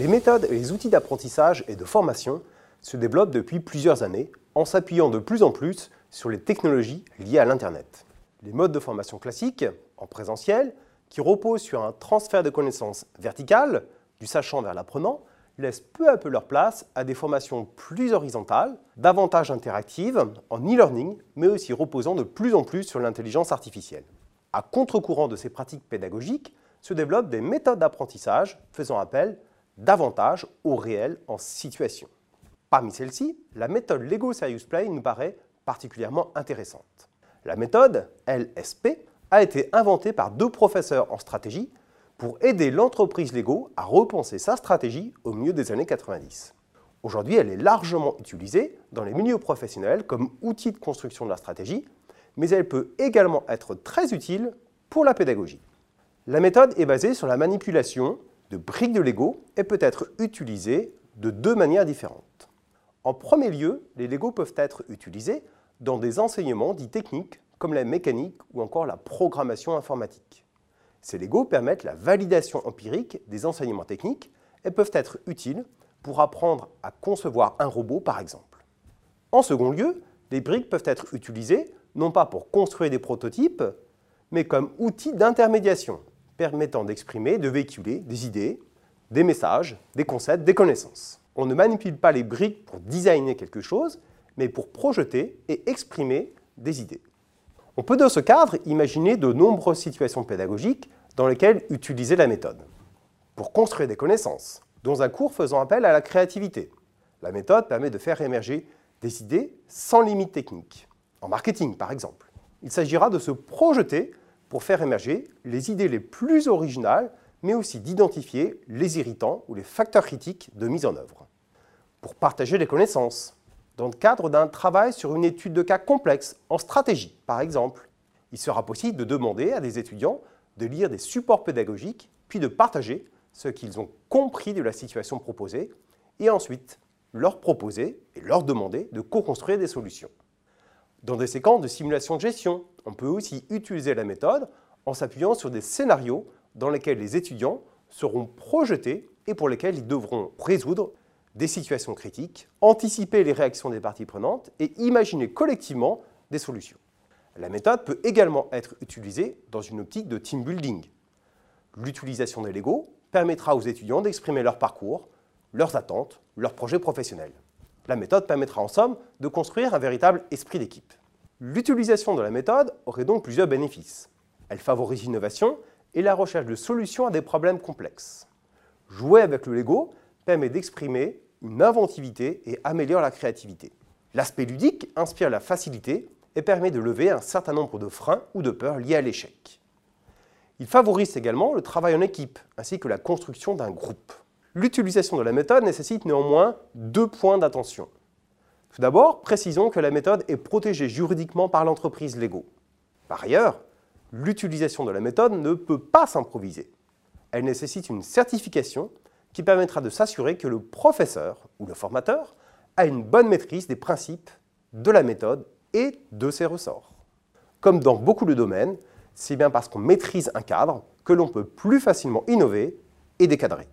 Les méthodes et les outils d'apprentissage et de formation se développent depuis plusieurs années en s'appuyant de plus en plus sur les technologies liées à l'Internet. Les modes de formation classiques, en présentiel, qui reposent sur un transfert de connaissances vertical, du sachant vers l'apprenant, laissent peu à peu leur place à des formations plus horizontales, davantage interactives, en e-learning, mais aussi reposant de plus en plus sur l'intelligence artificielle. À contre-courant de ces pratiques pédagogiques, se développent des méthodes d'apprentissage faisant appel davantage au réel en situation. Parmi celles-ci, la méthode Lego Serious Play nous paraît particulièrement intéressante. La méthode LSP a été inventée par deux professeurs en stratégie pour aider l'entreprise Lego à repenser sa stratégie au milieu des années 90. Aujourd'hui, elle est largement utilisée dans les milieux professionnels comme outil de construction de la stratégie, mais elle peut également être très utile pour la pédagogie. La méthode est basée sur la manipulation de briques de Lego et peut être utilisée de deux manières différentes. En premier lieu, les Lego peuvent être utilisés dans des enseignements dits techniques comme la mécanique ou encore la programmation informatique. Ces Lego permettent la validation empirique des enseignements techniques et peuvent être utiles pour apprendre à concevoir un robot par exemple. En second lieu, les briques peuvent être utilisées non pas pour construire des prototypes, mais comme outils d'intermédiation permettant d'exprimer, de véhiculer des idées, des messages, des concepts, des connaissances. On ne manipule pas les briques pour designer quelque chose, mais pour projeter et exprimer des idées. On peut dans ce cadre imaginer de nombreuses situations pédagogiques dans lesquelles utiliser la méthode. Pour construire des connaissances, dans un cours faisant appel à la créativité, la méthode permet de faire émerger des idées sans limite technique. En marketing, par exemple, il s'agira de se projeter pour faire émerger les idées les plus originales, mais aussi d'identifier les irritants ou les facteurs critiques de mise en œuvre. Pour partager les connaissances, dans le cadre d'un travail sur une étude de cas complexe, en stratégie par exemple, il sera possible de demander à des étudiants de lire des supports pédagogiques, puis de partager ce qu'ils ont compris de la situation proposée, et ensuite leur proposer et leur demander de co-construire des solutions. Dans des séquences de simulation de gestion, on peut aussi utiliser la méthode en s'appuyant sur des scénarios dans lesquels les étudiants seront projetés et pour lesquels ils devront résoudre des situations critiques, anticiper les réactions des parties prenantes et imaginer collectivement des solutions. La méthode peut également être utilisée dans une optique de team building. L'utilisation des Lego permettra aux étudiants d'exprimer leur parcours, leurs attentes, leurs projets professionnels. La méthode permettra en somme de construire un véritable esprit d'équipe. L'utilisation de la méthode aurait donc plusieurs bénéfices. Elle favorise l'innovation et la recherche de solutions à des problèmes complexes. Jouer avec le Lego permet d'exprimer une inventivité et améliore la créativité. L'aspect ludique inspire la facilité et permet de lever un certain nombre de freins ou de peurs liés à l'échec. Il favorise également le travail en équipe ainsi que la construction d'un groupe. L'utilisation de la méthode nécessite néanmoins deux points d'attention. Tout d'abord, précisons que la méthode est protégée juridiquement par l'entreprise Lego. Par ailleurs, l'utilisation de la méthode ne peut pas s'improviser. Elle nécessite une certification qui permettra de s'assurer que le professeur ou le formateur a une bonne maîtrise des principes de la méthode et de ses ressorts. Comme dans beaucoup de domaines, c'est bien parce qu'on maîtrise un cadre que l'on peut plus facilement innover et décadrer.